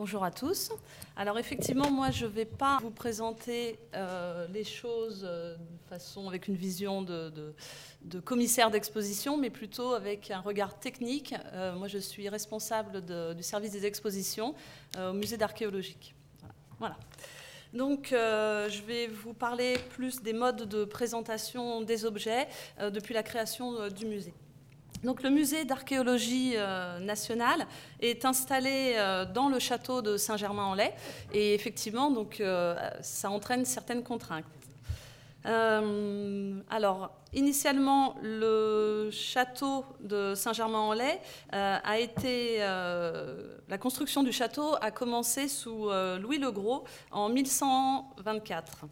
Bonjour à tous. Alors effectivement, moi je ne vais pas vous présenter euh, les choses euh, de façon avec une vision de, commissaire d'exposition, mais plutôt avec un regard technique. Euh, moi je suis responsable du service des expositions au musée d'archéologie. Voilà. Donc, je vais vous parler plus des modes de présentation des objets depuis la création du musée. Donc, le musée d'archéologie euh, nationale est installé euh, dans le château de Saint-Germain-en-Laye et effectivement, donc, euh, ça entraîne certaines contraintes. alors, initialement, le château de Saint-Germain-en-Laye a été. la construction du château a commencé sous Louis le Gros en 1124.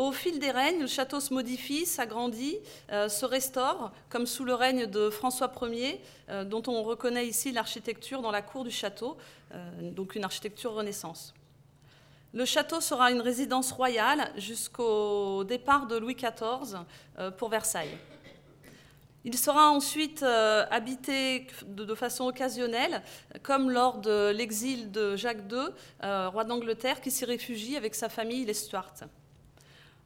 Au fil des règnes, le château se modifie, s'agrandit, euh, se restaure, comme sous le règne de François Ier, euh, dont on reconnaît ici l'architecture dans la cour du château, euh, donc une architecture Renaissance. Le château sera une résidence royale jusqu'au départ de Louis XIV pour Versailles. Il sera ensuite habité de, façon occasionnelle, comme lors de l'exil de Jacques II, roi d'Angleterre, qui s'y réfugie avec sa famille, les Stuarts.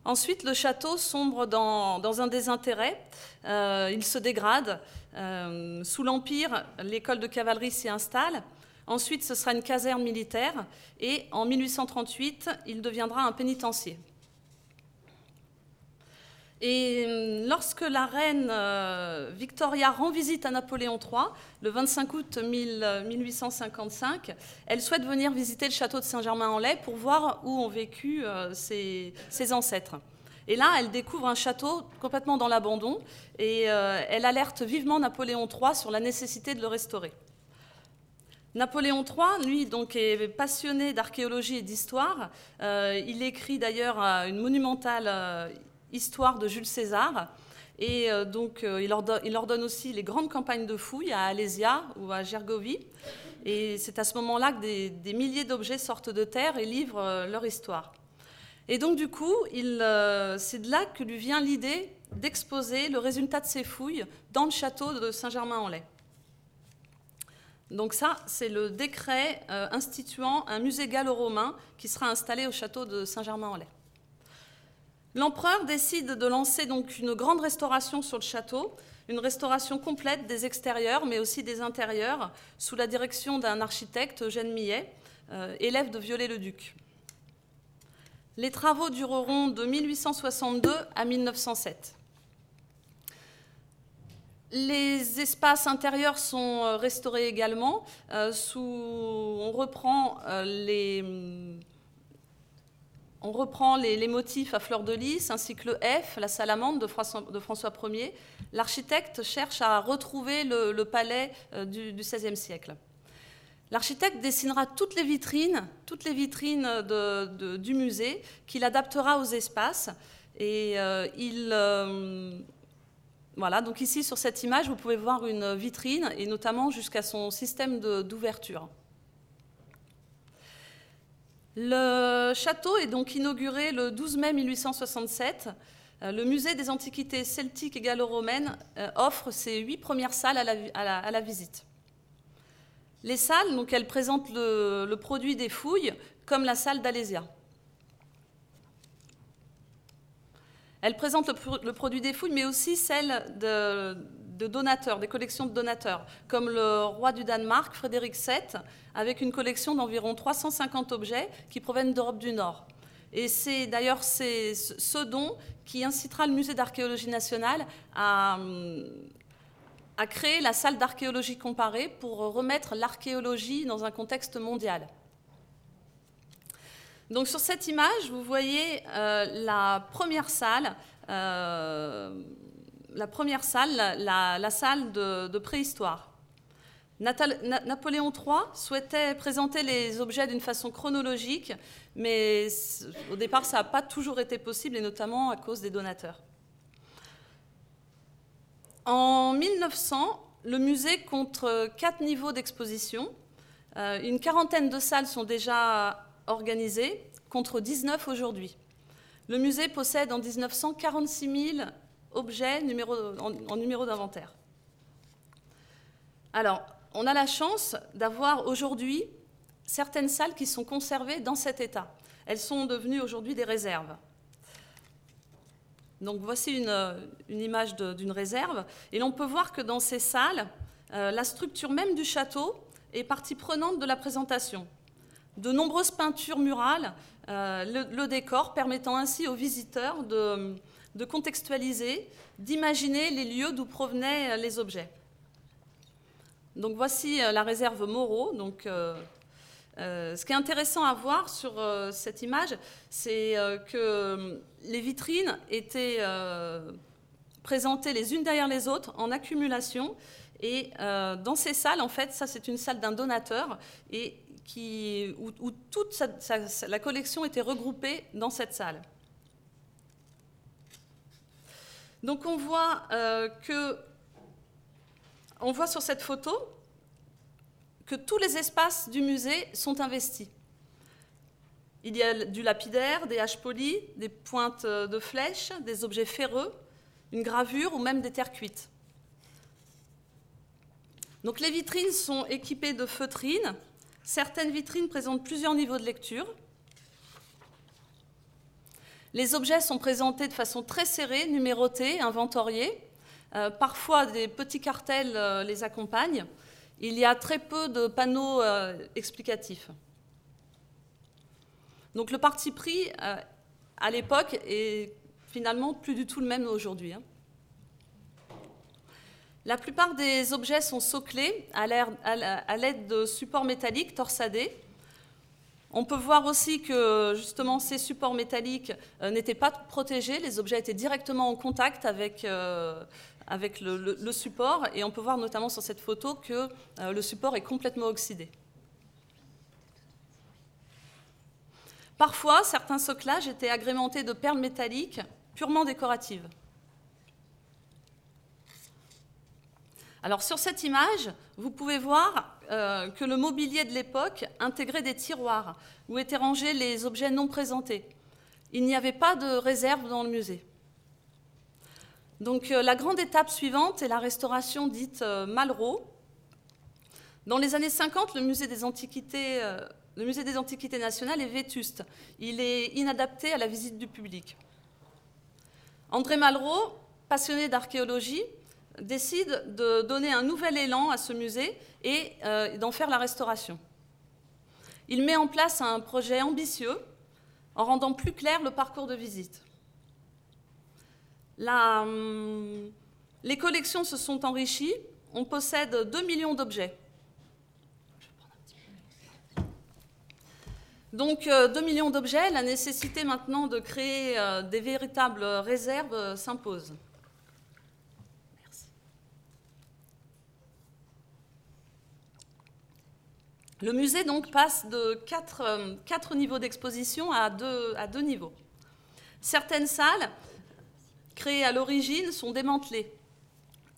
Ensuite, le château sombre dans, un désintérêt. Euh, il se dégrade. Euh, sous l'Empire, l'école de cavalerie s'y installe. Ensuite, ce sera une caserne militaire. Et en 1838, il deviendra un pénitencier. Et hum, lorsque la reine euh, Victoria rend visite à Napoléon III, le 25 août 1855, elle souhaite venir visiter le château de Saint-Germain-en-Laye pour voir où ont vécu euh, ses, ancêtres. Et là, elle découvre un château complètement dans l'abandon et euh, elle alerte vivement Napoléon III sur la nécessité de le restaurer. Napoléon III, lui, donc, est passionné d'archéologie et d'histoire. il écrit d'ailleurs une monumentale Histoire de Jules César. Et euh, donc, euh, il, ordonne, aussi les grandes campagnes de fouilles à Alésia ou à Gergovie. Et c'est à ce moment-là que des, milliers d'objets sortent de terre et livrent euh, leur histoire. Et donc, du coup, c'est de là que lui vient l'idée d'exposer le résultat de ces fouilles dans le château de Saint-Germain-en-Laye. Donc ça, c'est le décret instituant un musée gallo-romain qui sera installé au château de Saint-Germain-en-Laye. L'empereur décide de lancer donc une grande restauration sur le château, une restauration complète des extérieurs, mais aussi des intérieurs, sous la direction d'un architecte, Eugène Millet, euh, élève de Viollet-le-Duc. Les travaux dureront de 1862 à 1907. Les espaces intérieurs sont euh, restaurés également. Euh, on reprend les on reprend les, motifs à fleur de lys, ainsi que le F, la salamande de François, Ier. L'architecte cherche à retrouver le, palais euh, du, XVIe siècle. L'architecte dessinera toutes les vitrines, toutes les vitrines du musée, qu'il adaptera aux espaces. Et euh, il, euh, voilà, donc ici sur cette image, vous pouvez voir une vitrine et notamment jusqu'à son système d'ouverture. Le château est donc inauguré le 12 mai 1867. Euh, le musée des antiquités celtiques et gallo-romaines euh, offre ses huit premières salles à la, visite. Les salles, donc, elles présentent le, produit des fouilles, comme la salle d'Alésia. Elles présentent le, produit des fouilles, mais aussi celle de, de donateurs, des collections de donateurs, comme le roi du Danemark, Frédéric VII, avec une collection d'environ 350 objets qui proviennent d'Europe du Nord. Et c'est d'ailleurs ce don qui incitera le musée d'archéologie nationale à, à créer la salle d'archéologie comparée pour remettre l'archéologie dans un contexte mondial. Donc sur cette image, vous voyez euh, la première salle euh, la première salle, la, salle de, préhistoire. Napoléon III souhaitait présenter les objets d'une façon chronologique, mais au départ, ça n'a pas toujours été possible, et notamment à cause des donateurs. En 1900, le musée compte quatre niveaux d'exposition. Euh, une quarantaine de salles sont déjà organisées, contre 19 aujourd'hui. Le musée possède en 1900 46 000 objet numéro, en, numéro d'inventaire. Alors, on a la chance d'avoir aujourd'hui certaines salles qui sont conservées dans cet état. Elles sont devenues aujourd'hui des réserves. Donc voici une, image d'une réserve. Et l'on peut voir que dans ces salles, euh, la structure même du château est partie prenante de la présentation. De nombreuses peintures murales, euh, le, décor permettant ainsi aux visiteurs de, de contextualiser, d'imaginer les lieux d'où provenaient les objets. Donc voici euh, la réserve Moreau. Donc, euh, euh, ce qui est intéressant à voir sur cette image, c'est que les vitrines étaient présentées les unes derrière les autres en accumulation. Et dans ces salles, en fait, ça c'est une salle d'un donateur et où, toute la collection était regroupée dans cette salle. Donc on voit que on voit sur cette photo que tous les espaces du musée sont investis. Il y a du lapidaire, des haches polies, des pointes de flèches, des objets ferreux, une gravure ou même des terres cuites. Donc les vitrines sont équipées de feutrines. Certaines vitrines présentent plusieurs niveaux de lecture. Les objets sont présentés de façon très serrée, numérotés, inventoriés. Euh, parfois, des petits cartels euh, les accompagnent. Il y a très peu de panneaux euh, explicatifs. Donc le parti pris à l'époque est finalement plus du tout le même aujourd'hui. Hein. La plupart des objets sont soclés à l'aide de supports métalliques torsadés. On peut voir aussi que justement ces supports métalliques n'étaient pas protégés, les objets étaient directement en contact avec, avec le, support, et on peut voir notamment sur cette photo que euh, le support est complètement oxydé. Parfois, certains soclages étaient agrémentés de perles métalliques purement décoratives. Alors sur cette image, vous pouvez voir euh, que le mobilier de l'époque intégrait des tiroirs où étaient rangés les objets non présentés. Il n'y avait pas de réserve dans le musée. Donc euh, la grande étape suivante est la restauration dite euh, Malraux. Dans les années 50, le musée des Antiquités, le musée des Antiquités nationales est vétuste. Il est inadapté à la visite du public. André Malraux, passionné d'archéologie, décide de donner un nouvel élan à ce musée et d'en faire la restauration. Il met en place un projet ambitieux en rendant plus clair le parcours de visite. Hum, les collections se sont enrichies. On possède 2 millions d'objets. Donc 2 euh, millions d'objets, la nécessité maintenant de créer euh, des véritables réserves euh, s'impose. Le musée donc passe de 4, niveaux d'exposition à à deux niveaux. Certaines salles créées à l'origine sont démantelées.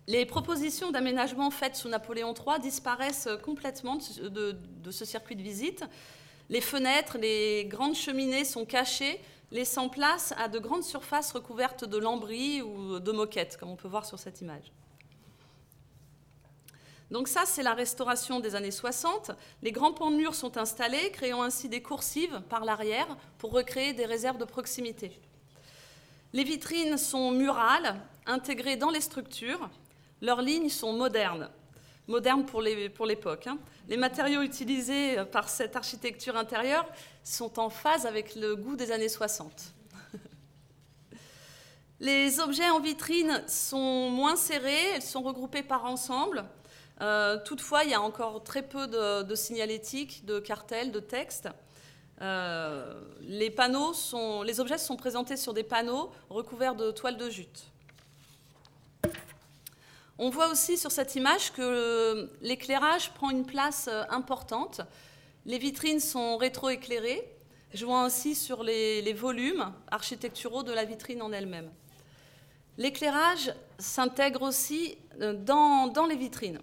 Les propositions d'aménagement faites sous Napoléon III disparaissent complètement de, ce circuit de visite. Les fenêtres, les grandes cheminées sont cachées, laissant place à de grandes surfaces recouvertes de lambris ou de moquettes, comme on peut voir sur cette image. Donc ça, c'est la restauration des années 60. Les grands pans de murs sont installés, créant ainsi des coursives par l'arrière pour recréer des réserves de proximité. Les vitrines sont murales, intégrées dans les structures. Leurs lignes sont modernes, modernes pour l'époque. Hein. Les matériaux utilisés par cette architecture intérieure sont en phase avec le goût des années 60. Les objets en vitrine sont moins serrés, ils sont regroupés par ensemble. Euh, toutefois, il y a encore très peu de, de signalétique, de cartels, de textes. Euh, les, panneaux les objets sont présentés sur des panneaux recouverts de toiles de jute. On voit aussi sur cette image que l'éclairage prend une place euh, importante. Les vitrines sont rétroéclairées, jouant ainsi sur les, volumes architecturaux de la vitrine en elle-même. L'éclairage s'intègre aussi dans les vitrines.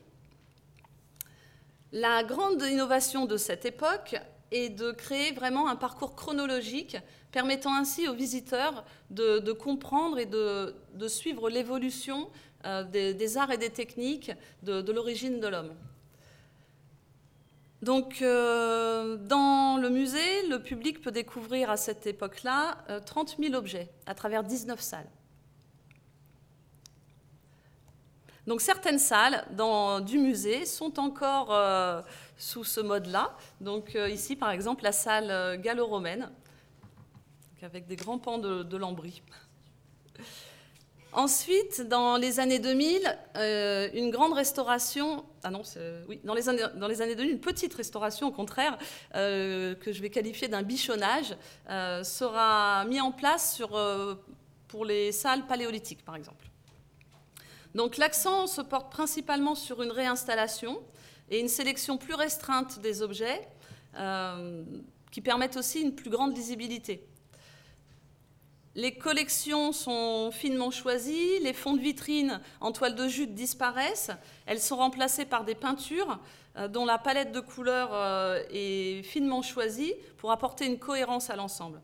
La grande innovation de cette époque et de créer vraiment un parcours chronologique permettant ainsi aux visiteurs de, comprendre et de, suivre l'évolution euh, des, arts et des techniques de, l'origine de l'homme. Donc, euh, dans le musée, le public peut découvrir à cette époque-là 30 000 objets à travers 19 salles. Donc, certaines salles du musée sont encore sous ce mode-là. Donc, ici, par exemple, la salle gallo-romaine, avec des grands pans de, lambris. Ensuite, dans les années 2000, euh, une grande restauration, ah non, oui, dans les, années, dans les années 2000, une petite restauration au contraire, euh, que je vais qualifier d'un bichonnage, euh, sera mis en place pour les salles paléolithiques, par exemple. Donc l'accent se porte principalement sur une réinstallation et une sélection plus restreinte des objets, qui permettent aussi une plus grande lisibilité. Les collections sont finement choisies, les fonds de vitrine en toile de jute disparaissent, elles sont remplacées par des peintures euh, dont la palette de couleurs euh, est finement choisie pour apporter une cohérence à l'ensemble.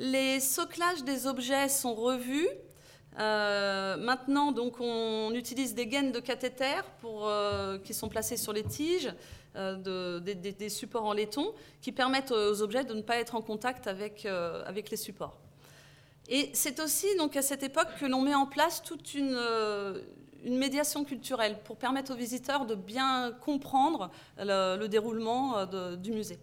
Les soclages des objets sont revus. Euh, maintenant, donc, on utilise des gaines de cathéter pour, qui sont placées sur les tiges. Euh, des, supports en laiton qui permettent aux objets de ne pas être en contact avec, euh, les supports. Et c'est aussi donc à cette époque que l'on met en place toute euh, une, médiation culturelle pour permettre aux visiteurs de bien comprendre le, déroulement du musée.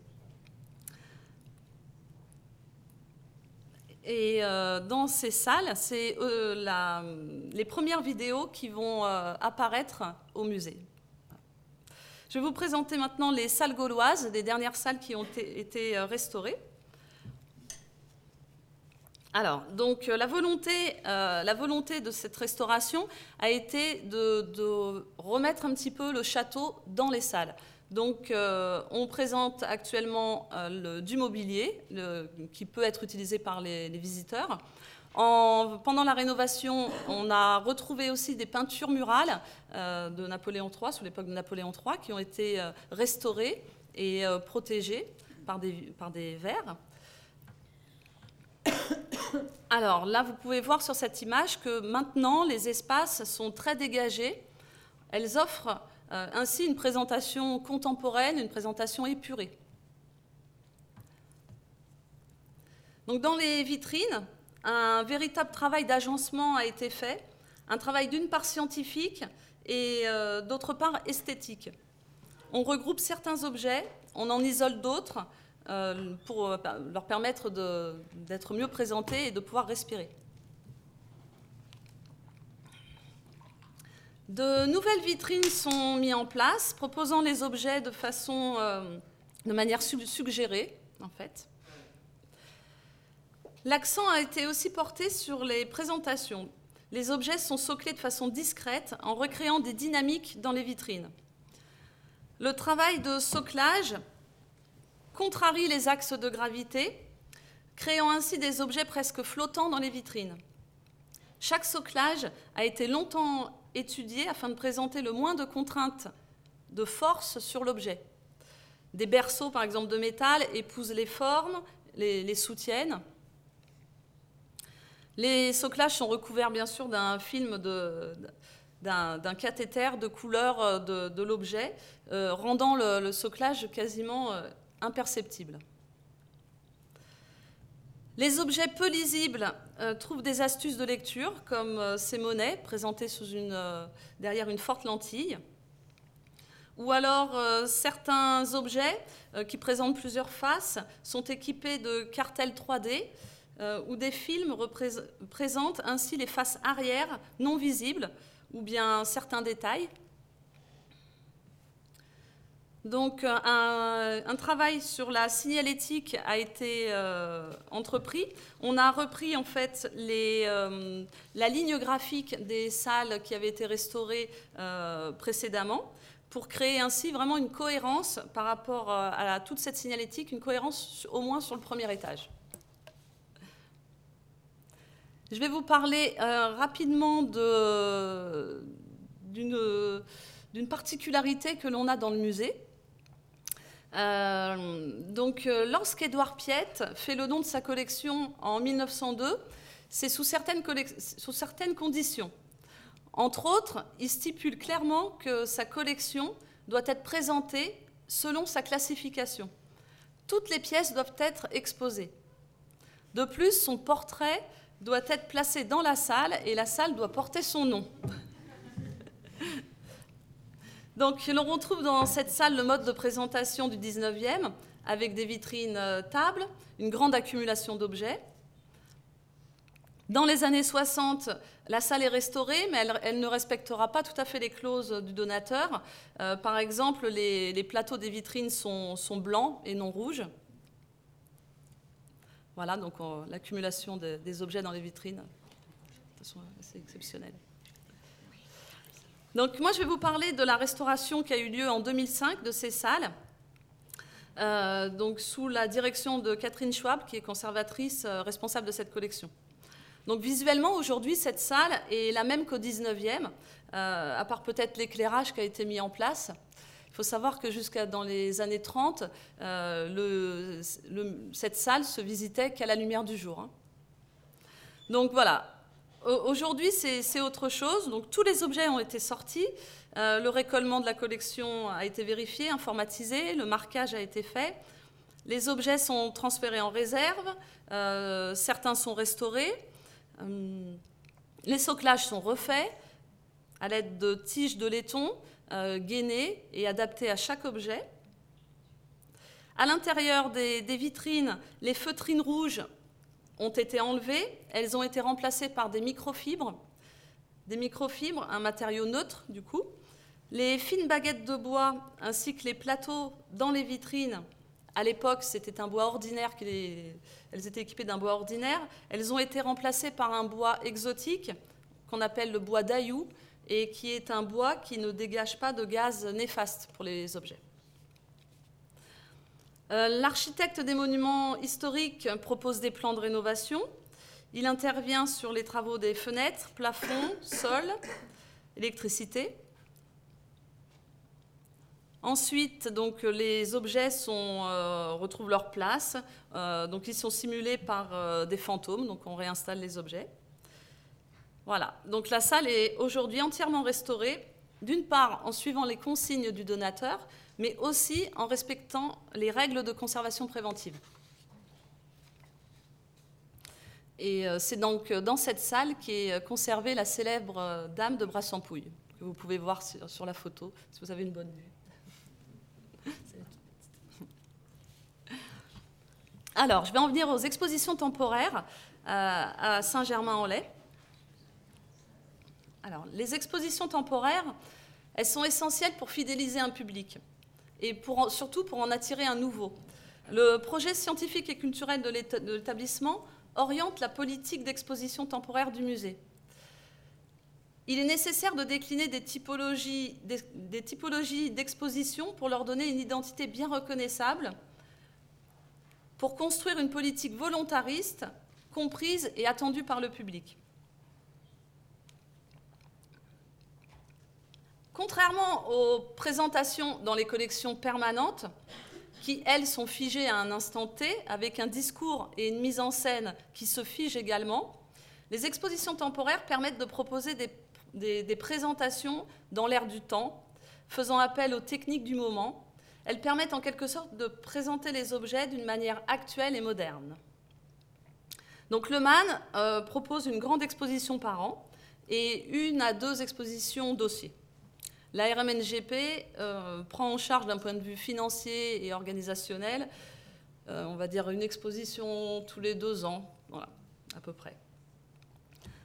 Et dans ces salles, c'est les premières vidéos qui vont apparaître au musée. Je vais vous présenter maintenant les salles gauloises, les dernières salles qui ont été euh, restaurées. Alors, donc euh, la volonté, euh, la volonté de cette restauration a été de, remettre un petit peu le château dans les salles. Donc, on présente actuellement du mobilier qui peut être utilisé par les visiteurs pendant la rénovation, on a retrouvé aussi des peintures murales euh, de Napoléon III, sous l'époque de Napoléon III, qui ont été euh, restaurées et euh, protégées par des, par des verres. Alors là, vous pouvez voir sur cette image que maintenant, les espaces sont très dégagés. Elles offrent ainsi une présentation contemporaine, une présentation épurée. Dans les vitrines, un véritable travail d'agencement a été fait, un travail d'une part scientifique et euh, d'autre part esthétique. On regroupe certains objets, on en isole d'autres euh, pour euh, leur permettre d'être mieux présentés et de pouvoir respirer. De nouvelles vitrines sont mises en place, proposant les objets de façon, de manière suggérée, en fait. L'accent a été aussi porté sur les présentations. Les objets sont soclés de façon discrète en recréant des dynamiques dans les vitrines. Le travail de soclage contrarie les axes de gravité, créant ainsi des objets presque flottants dans les vitrines. Chaque soclage a été longtemps étudié afin de présenter le moins de contraintes de force sur l'objet. Des berceaux, par exemple, de métal épousent les formes, les, les soutiennent. Les soclages sont recouverts bien sûr d'un film d'un cathéter de couleur euh, de, l'objet, euh, rendant le, soclage quasiment euh, imperceptible. Les objets peu lisibles trouvent des astuces de lecture, comme ces monnaies présentées une, derrière une forte lentille, ou alors certains objets qui présentent plusieurs faces sont équipés de cartels 3D euh, où des films présentent ainsi les faces arrière non visibles ou bien certains détails. Donc euh, un, travail sur la signalétique a été euh, entrepris. On a repris en fait la ligne graphique des salles qui avaient été restaurées précédemment pour créer ainsi vraiment une cohérence par rapport à toute cette signalétique, une cohérence au moins sur le premier étage. Je vais vous parler euh, rapidement d'une particularité que l'on a dans le musée. Euh, donc, euh, lorsqu'Édouard Piette fait le don de sa collection en 1902, c'est sous certaines, conditions. Entre autres, il stipule clairement que sa collection doit être présenté selon sa classification. Toutes les pièces doivent être exposées. De plus, son portrait doit être placé dans la salle et la salle doit porter son nom. Donc, l'on retrouve dans cette salle le mode de présentation du 19e, avec des vitrines euh, tables, une grande accumulation d'objets. Dans les années 60, la salle est restaurée, mais elle, ne respectera pas tout à fait les clauses du donateur. Euh, par exemple, les, plateaux des vitrines sont, blancs et non rouges. Voilà, donc l'accumulation des objets dans les vitrines, c'est exceptionnel. Donc moi, je vais vous parler de la restauration qui a eu lieu en 2005 de ces salles. Euh, donc sous la direction de Catherine Schwab, qui est conservatrice euh, responsable de cette collection. Donc visuellement, aujourd'hui, cette salle est la même qu'au 19e, euh, à part peut-être l'éclairage qui a été mis en place. Il faut savoir que jusqu'à dans les années 30, cette salle se visitait qu'à la lumière du jour. Hein. Donc voilà, Aujourd'hui, c'est autre chose. Donc, tous les objets ont été sortis. Euh, le récollement de la collection a été vérifié, informatisé. Le marquage a été fait. Les objets sont transférés en réserve. Euh, certains sont restaurés. Euh, les soclages sont refaits à l'aide de tiges de laiton gainées et adaptées à chaque objet. À l'intérieur des vitrines, les feutrines rouges ont été enlevées, elles ont été remplacées par des microfibres, des microfibres, un matériau neutre du coup. Les fines baguettes de bois ainsi que les plateaux dans les vitrines, à l'époque c'était un bois ordinaire, elles étaient équipées d'un bois ordinaire, elles ont été remplacées par un bois exotique qu'on appelle le bois d'Ayou et qui est un bois qui ne dégage pas de gaz néfaste pour les objets. Euh, l'architecte des monuments historiques propose des plans de rénovation. Il intervient sur les travaux des fenêtres, plafonds, sols, électricité. Ensuite, donc, les objets euh, retrouvent leur place. Euh, donc, ils sont simulés par des fantômes. Donc, on réinstalle les objets. Voilà. Donc, la salle est aujourd'hui entièrement restaurée. D'une part, en suivant les consignes du donateur, mais aussi en respectant les règles de conservation préventive. Et euh, c'est donc euh, dans cette salle qu'est euh, conservée la célèbre Dame de Brassampouille, que vous pouvez voir sur la photo, si vous avez une bonne vue. Alors, je vais en venir aux expositions temporaires à Saint-Germain-en-Laye. Alors, les expositions temporaires, elles sont essentielles pour fidéliser un public et surtout pour en attirer un nouveau. Le projet scientifique et culturel de l'établissement oriente la politique d'exposition temporaire du musée. Il est nécessaire de décliner des typologies d'exposition pour leur donner une identité bien reconnaissable, pour construire une politique volontariste, comprise et attendue par le public. Contrairement aux présentations dans les collections permanentes, qui, elles, sont figées à un instant T, avec un discours et une mise en scène qui se figent également, les expositions temporaires permettent de proposer des, présentations dans l'air du temps, faisant appel aux techniques du moment. Elles permettent en quelque sorte de présenter les objets d'une manière actuelle et moderne. Donc le MAN euh, propose une grande exposition par an et une à deux expositions dossiers. La RMNGP euh, prend en charge d'un point de vue financier et organisationnel, euh, on va dire une exposition tous les deux ans, voilà, à peu près.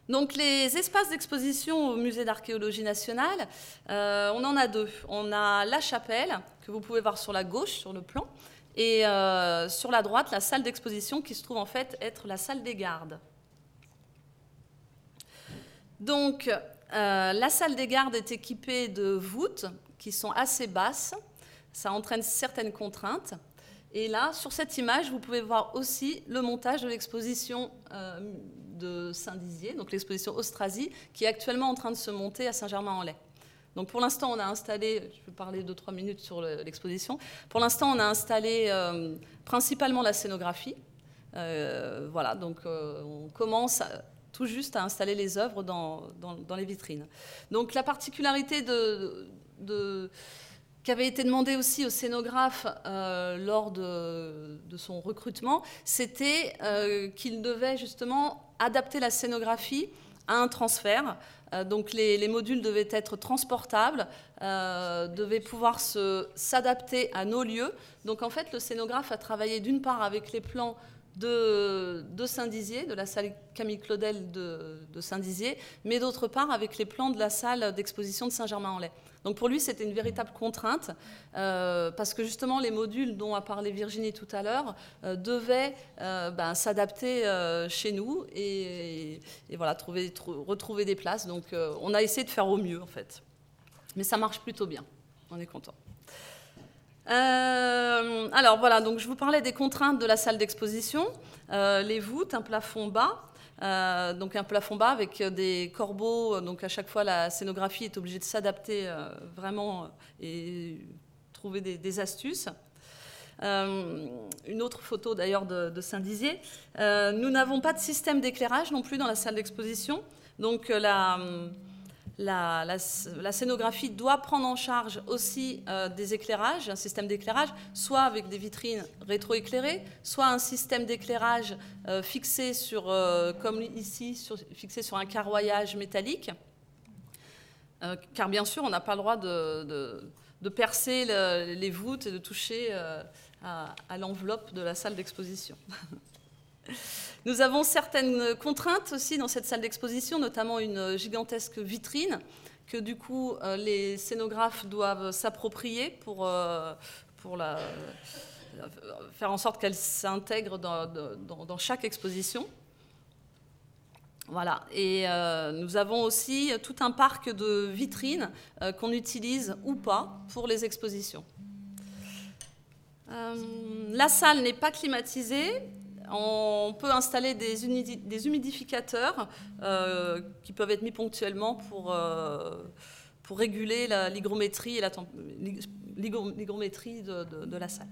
Donc les espaces d'exposition au musée d'archéologie nationale, euh, on en a deux. On a la chapelle, que vous pouvez voir sur la gauche, sur le plan, et sur la droite, la salle d'exposition qui se trouve en fait être la salle des gardes. Donc, euh, la salle des gardes est équipée de voûtes qui sont assez basses. Ça entraîne certaines contraintes. Et là, sur cette image, vous pouvez voir aussi le montage de l'exposition euh, de Saint-Dizier, donc l'exposition Austrasie, qui est actuellement en train de se monter à Saint-Germain-en-Laye. Donc pour l'instant, on a installé, je vais parler deux, trois minutes sur l'exposition. Pour l'instant, on a installé euh, principalement la scénographie. voilà, donc on commence tout juste à installer les œuvres dans, les vitrines. Donc la particularité de, qui avait été demandé aussi au scénographe euh, lors de, son recrutement, c'était euh, qu'il devait justement adapter la scénographie à un transfert. Euh, donc les, modules devaient être transportables, devaient pouvoir s'adapter à nos lieux. Donc en fait, le scénographe a travaillé d'une part avec les plans de, Saint-Dizier, de la salle Camille Claudel de, Saint-Dizier, mais d'autre part avec les plans de la salle d'exposition de Saint-Germain-en-Laye. Donc pour lui, c'était une véritable contrainte, euh, parce que justement, les modules dont a parlé Virginie tout à l'heure euh, devaient euh, ben, s'adapter chez nous et, voilà, trouver, retrouver des places. Donc on a essayé de faire au mieux, en fait. Mais ça marche plutôt bien. On est content. Alors voilà, donc je vous parlais des contraintes de la salle d'exposition, les voûtes, un plafond bas, euh, donc un plafond bas avec des corbeaux. Donc à chaque fois, la scénographie est obligée de s'adapter euh, vraiment et trouver des, astuces. Euh, une autre photo d'ailleurs de, Saint-Dizier. nous n'avons pas de système d'éclairage non plus dans la salle d'exposition. Donc la la, scénographie doit prendre en charge aussi euh, des éclairages, un système d'éclairage, soit avec des vitrines rétroéclairées, soit un système d'éclairage euh, fixé sur, euh, comme ici, fixé sur un carroyage métallique. car bien sûr, on n'a pas le droit de, percer les voûtes et de toucher à l'enveloppe de la salle d'exposition. Nous avons certaines contraintes aussi dans cette salle d'exposition, notamment une gigantesque vitrine que du coup euh, les scénographes doivent s'approprier pour, euh, pour la, faire en sorte qu'elle s'intègre dans, chaque exposition. Voilà. Et euh, nous avons aussi tout un parc de vitrines qu'on utilise ou pas pour les expositions. la salle n'est pas climatisée on peut installer des, humidificateurs euh, qui peuvent être mis ponctuellement pour, euh, réguler l'hygrométrie de, la salle.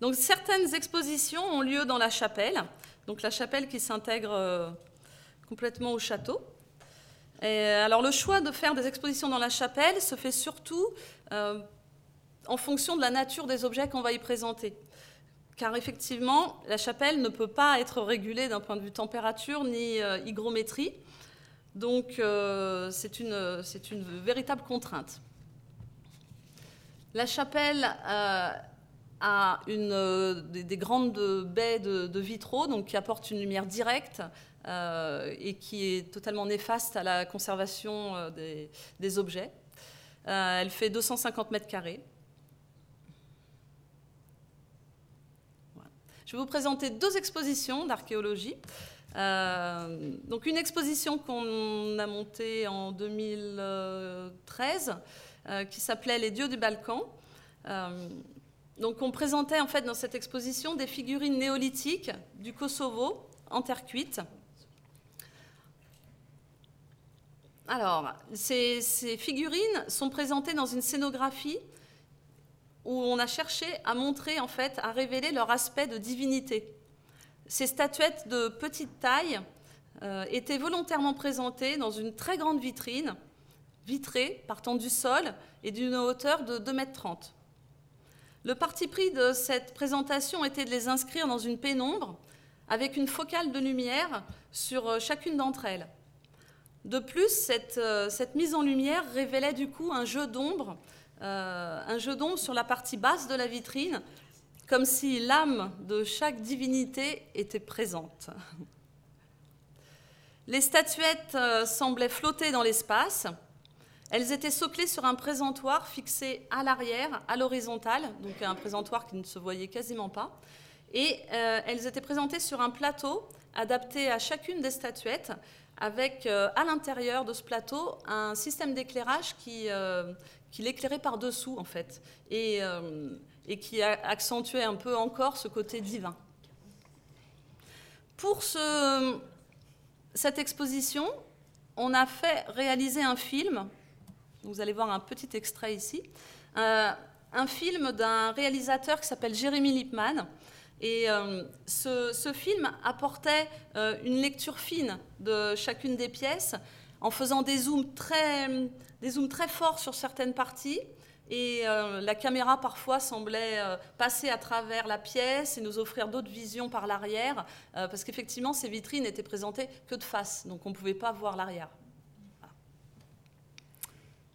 Donc certaines expositions ont lieu dans la chapelle, donc la chapelle qui s'intègre euh, complètement au château. Alors le choix de faire des expositions dans la chapelle se fait surtout en fonction de la nature des objets qu'on va y présenter car effectivement, la chapelle ne peut pas être régulée d'un point de vue température ni euh, hygrométrie. Donc euh, c'est une, véritable contrainte. La chapelle euh, a des, grandes baies de, vitraux qui apportent une lumière directe et qui est totalement néfaste à la conservation des, des objets. elle fait 250 mètres carrés. Je vais vous présenter deux expositions d'archéologie. Euh, donc une exposition qu'on a montée en 2013 euh, qui s'appelait Les dieux du Balkan. Euh, donc on présentait en fait dans cette exposition des figurines néolithiques du Kosovo en terre cuite. Alors, ces, ces figurines sont présentées dans une scénographie où on a cherché à montrer, en fait, à révéler leur aspect de divinité. Ces statuettes de petite taille euh, étaient volontairement présentées dans une très grande vitrine, vitrée, partant du sol et d'une hauteur de 2,30 m. Le parti pris de cette présentation était de les inscrire dans une pénombre avec une focale de lumière sur euh, chacune d'entre elles. De plus, cette, euh, cette mise en lumière révélait du coup un jeu d'ombre un jeu d'ombre sur la partie basse de la vitrine, comme si l'âme de chaque divinité était présente. Les statuettes euh, semblaient flotter dans l'espace. Elles étaient soclées sur un présentoir fixé à l'arrière, à l'horizontale, donc un présentoir qui ne se voyait quasiment pas. Et euh, elles étaient présentées sur un plateau adapté à chacune des statuettes, avec à l'intérieur de ce plateau un système d'éclairage qui, qui l'éclairait par-dessous, en fait, et, euh, qui accentuait un peu encore ce côté divin. Pour ce, cette exposition, on a fait réaliser un film. Vous allez voir un petit extrait ici. Euh, un film d'un réalisateur qui s'appelle Jérémy Lipman. Et euh, ce, film apportait une lecture fine de chacune des pièces en faisant des zooms très, zooms très forts sur certaines parties, et la caméra parfois semblait passer à travers la pièce et nous offrir d'autres visions par l'arrière, parce qu'effectivement ces vitrines étaient présentées que de face, donc on ne pouvait pas voir l'arrière.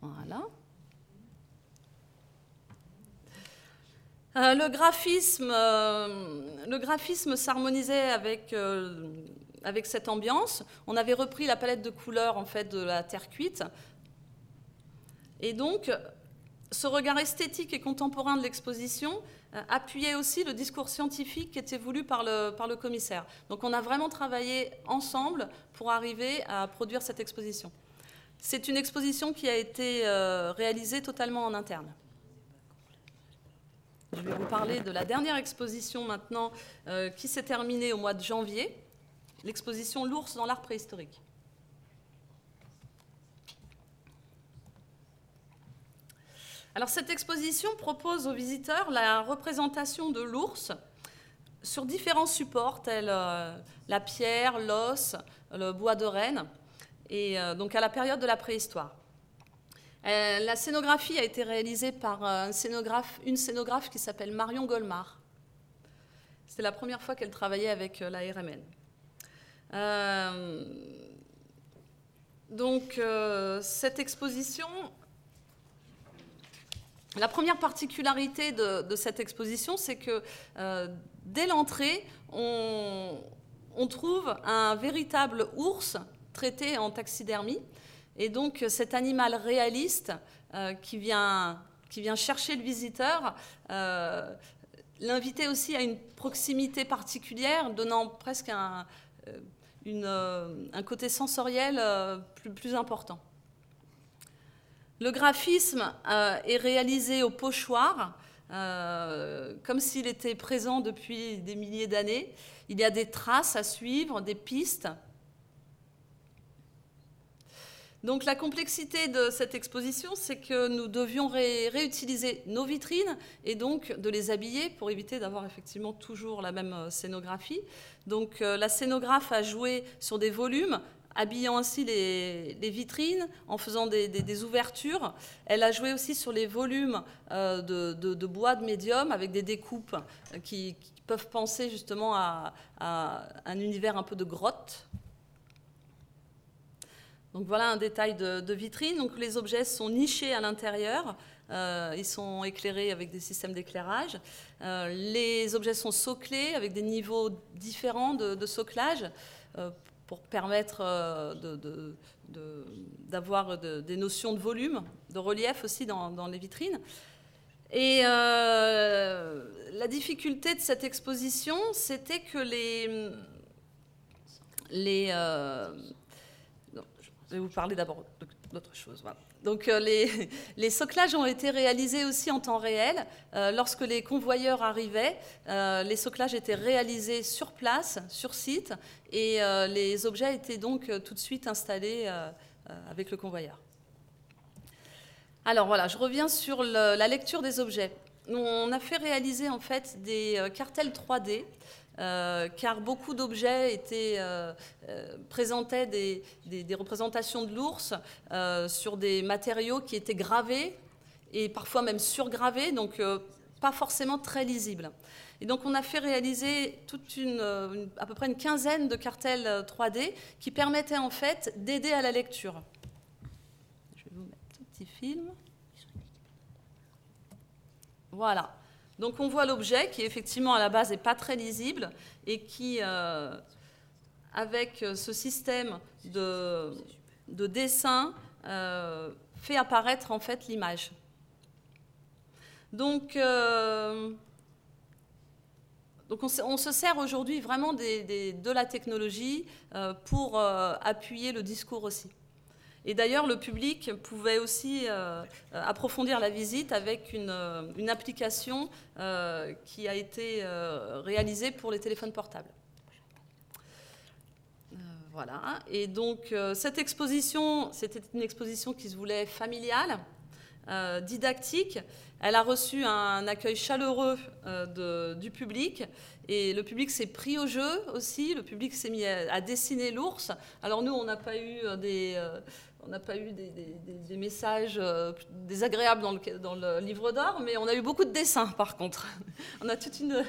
Voilà. Euh, le graphisme, euh, le graphisme s'harmonisait avec, euh, avec cette ambiance. On avait repris la palette de couleurs en fait de la terre cuite. Et donc, ce regard esthétique et contemporain de l'exposition appuyait aussi le discours scientifique qui était voulu par le, par le commissaire. Donc on a vraiment travaillé ensemble pour arriver à produire cette exposition. C'est une exposition qui a été réalisée totalement en interne. Je vais vous parler de la dernière exposition maintenant euh, qui s'est terminée au mois de janvier, l'exposition L'ours dans l'art préhistorique. Alors cette exposition propose aux visiteurs la représentation de l'ours sur différents supports tels euh, la pierre, l'os, le bois de renne, et euh, donc à la période de la préhistoire. Euh, la scénographie a été réalisée par une scénographe qui s'appelle Marion Golmar. C'était la première fois qu'elle travaillait avec la RMN. Donc, cette exposition, la première particularité de, cette exposition, c'est que dès l'entrée, on, trouve un véritable ours traité en taxidermie. Et donc cet animal réaliste euh, qui, vient, qui vient chercher le visiteur euh, l'invitait aussi à une proximité particulière, donnant presque un, euh, un côté sensoriel plus, plus, important. Le graphisme est réalisé au pochoir, comme s'il était présent depuis des milliers d'années. Il y a des traces à suivre, des pistes. Donc la complexité de cette exposition, c'est que nous devions réutiliser nos vitrines et donc de les habiller pour éviter d'avoir effectivement toujours la même euh, scénographie. Donc euh, la scénographe a joué sur des volumes habillant ainsi les, vitrines, en faisant des, ouvertures. Elle a joué aussi sur les volumes euh, de, bois de médium avec des découpes qui, peuvent penser justement à, un univers un peu de grotte. Donc voilà un détail de, vitrine. Donc les objets sont nichés à l'intérieur. Euh, ils sont éclairés avec des systèmes d'éclairage. Euh, les objets sont soclés avec des niveaux différents de, soclage euh, pour permettre d'avoir des notions de volume, de relief aussi dans, les vitrines. Et la difficulté de cette exposition, c'était que les, les je vais vous parler d'abord d'autre chose. Donc euh, les, soclages ont été réalisés aussi en temps réel. Euh, lorsque les convoyeurs arrivaient, euh, les soclages étaient réalisés sur place, sur site, et les objets étaient donc tout de suite installés avec le convoyeur. Alors voilà, je reviens sur la lecture des objets. On a fait réaliser en fait des cartels 3D euh, car beaucoup d'objets euh, euh, présentaient des, représentations de l'ours sur des matériaux qui étaient gravés et parfois même surgravés, donc pas forcément très lisibles. Et donc on a fait réaliser à peu près une quinzaine de cartels 3D qui permettaient en fait d'aider à la lecture. Je vais vous mettre un petit film. Voilà. Donc on voit l'objet qui effectivement à la base n'est pas très lisible et qui, euh, avec ce système de, dessin, euh, fait apparaître en fait l'image. Euh, donc on, se sert aujourd'hui vraiment de la technologie pour appuyer le discours aussi. Et d'ailleurs, le public pouvait aussi euh, approfondir la visite avec une, euh, application euh, qui a été réalisée pour les téléphones portables. voilà. Et donc, cette exposition, c'était une exposition qui se voulait familiale, didactique. Elle a reçu un accueil chaleureux du public et le public s'est pris au jeu aussi, le public s'est mis à, dessiner l'ours. Alors nous, on n'a pas eu des, on n'a pas eu des, messages euh, désagréables dans le, dans le livre d'or, mais on a eu beaucoup de dessins par contre. on a toute une.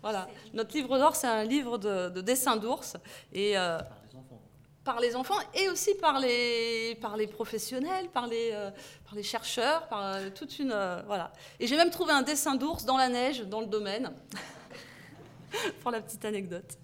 Voilà. Notre livre d'or, c'est un livre de, dessins d'ours. Et. Euh, par les enfants et aussi par les, par les professionnels, par les, euh, par les chercheurs, par toute une voilà. Et j'ai même trouvé un dessin d'ours dans la neige dans le domaine, pour la petite anecdote.